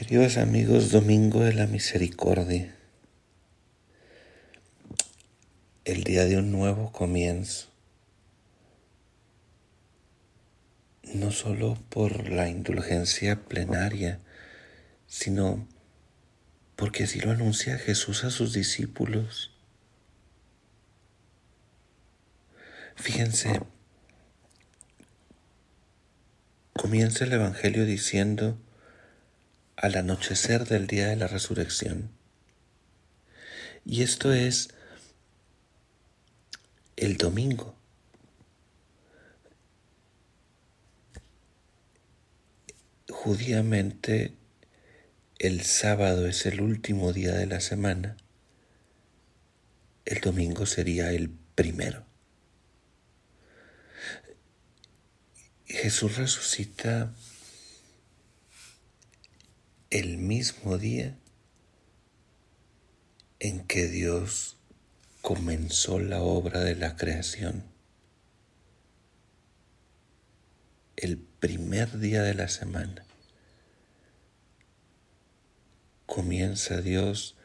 Queridos amigos, Domingo de la Misericordia, el día de un nuevo comienzo, no solo por la indulgencia plenaria, sino porque así lo anuncia Jesús a sus discípulos. Fíjense, comienza el Evangelio diciendo, al anochecer del día de la resurrección. Y esto es el domingo. Judíamente el sábado es el último día de la semana, el domingo sería el primero. Jesús resucita el mismo día en que Dios comenzó la obra de la creación. El primer día de la semana comienza Dios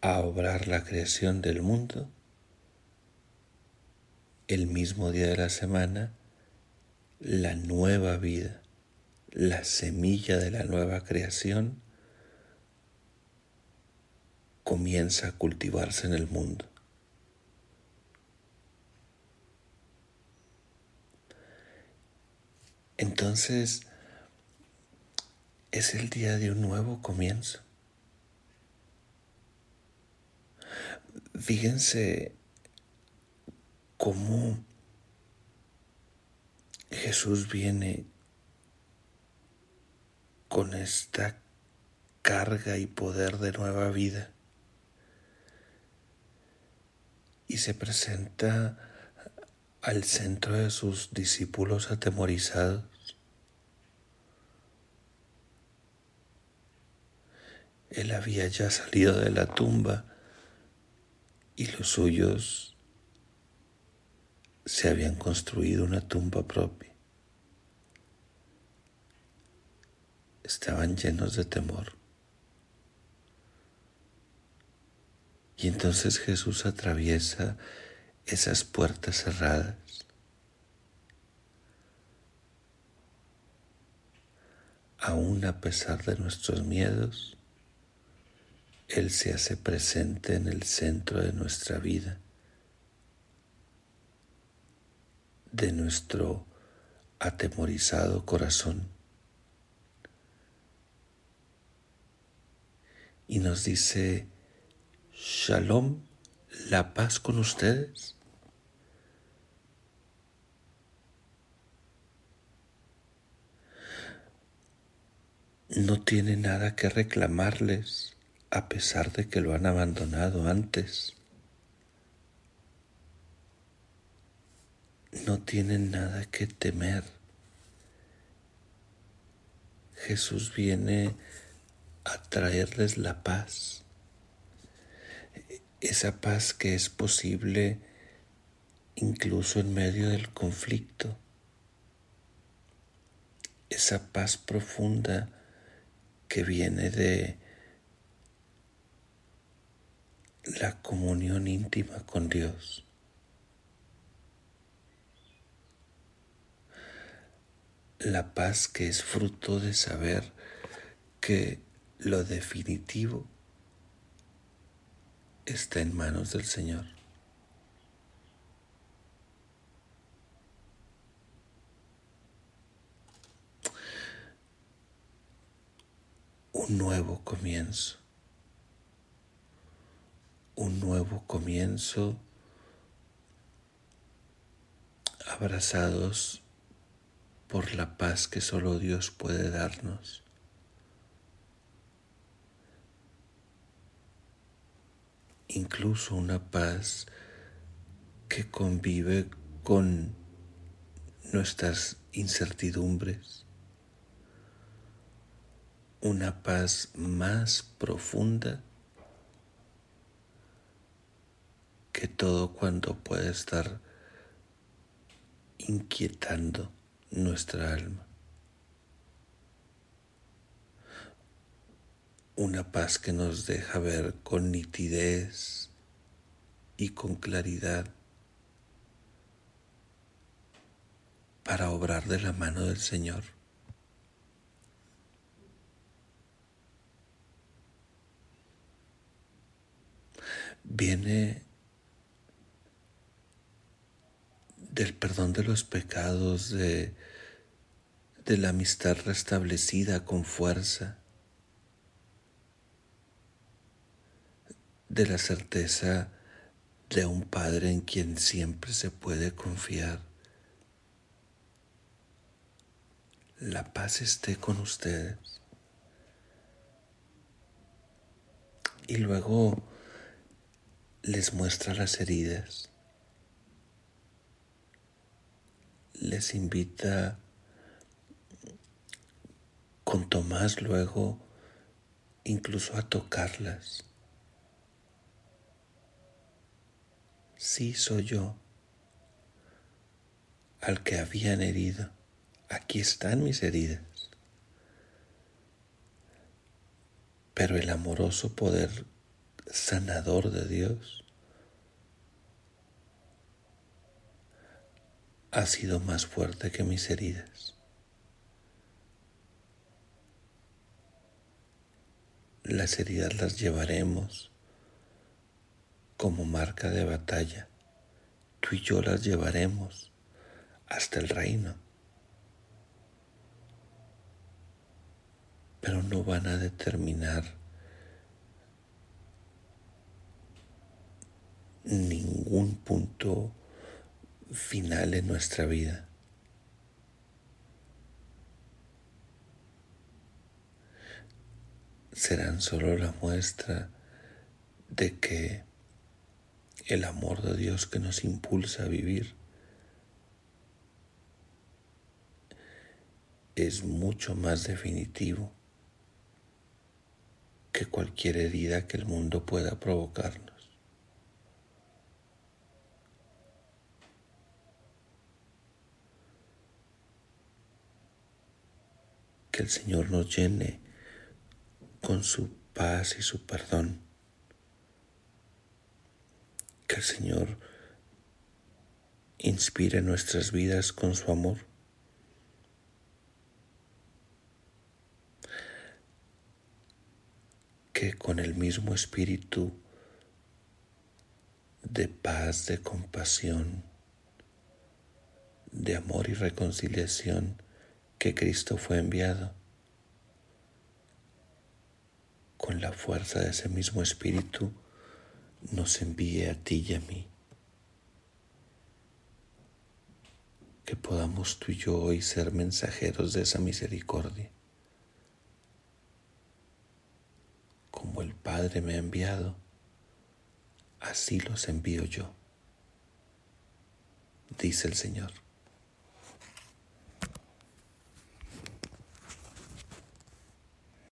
a obrar la creación del mundo. El mismo día de la semana, la nueva vida la semilla de la nueva creación comienza a cultivarse en el mundo. Entonces, es el día de un nuevo comienzo. Fíjense cómo Jesús viene con esta carga y poder de nueva vida. Y se presenta al centro de sus discípulos atemorizados. Él había ya salido de la tumba y los suyos se habían construido una tumba propia. Estaban llenos de temor. Y entonces Jesús atraviesa esas puertas cerradas. Aún a pesar de nuestros miedos, Él se hace presente en el centro de nuestra vida, de nuestro atemorizado corazón. Y nos dice, Shalom, la paz con ustedes. No tiene nada que reclamarles a pesar de que lo han abandonado antes. No tienen nada que temer. Jesús viene a traerles la paz, esa paz que es posible incluso en medio del conflicto, esa paz profunda que viene de la comunión íntima con Dios. La paz que es fruto de saber que lo definitivo está en manos del Señor. Un nuevo comienzo, un nuevo comienzo abrazados por la paz que solo Dios puede darnos. Incluso una paz que convive con nuestras incertidumbres, una paz más profunda que todo cuando puede estar inquietando nuestra alma. Una paz que nos deja ver con nitidez y con claridad para obrar de la mano del Señor. Viene del perdón de los pecados, de, de la amistad restablecida con fuerza, de la certeza de un Padre en quien siempre se puede confiar. La paz esté con ustedes. Y luego les muestra las heridas. Les invita con Tomás luego incluso a tocarlas. Sí soy yo al que habían herido. Aquí están mis heridas. Pero el amoroso poder sanador de Dios ha sido más fuerte que mis heridas. Las heridas las llevaremos como marca de batalla. Tú y yo las llevaremos hasta el reino. Pero no van a determinar ningún punto final en nuestra vida. Serán solo la muestra de que el amor de Dios que nos impulsa a vivir es mucho más definitivo que cualquier herida que el mundo pueda provocarnos. Que el Señor nos llene con su paz y su perdón que el Señor inspire nuestras vidas con su amor. Que con el mismo espíritu de paz, de compasión, de amor y reconciliación que Cristo fue enviado, con la fuerza de ese mismo espíritu, nos envíe a ti y a mí. Que podamos tú y yo hoy ser mensajeros de esa misericordia. Como el Padre me ha enviado, así los envío yo, dice el Señor.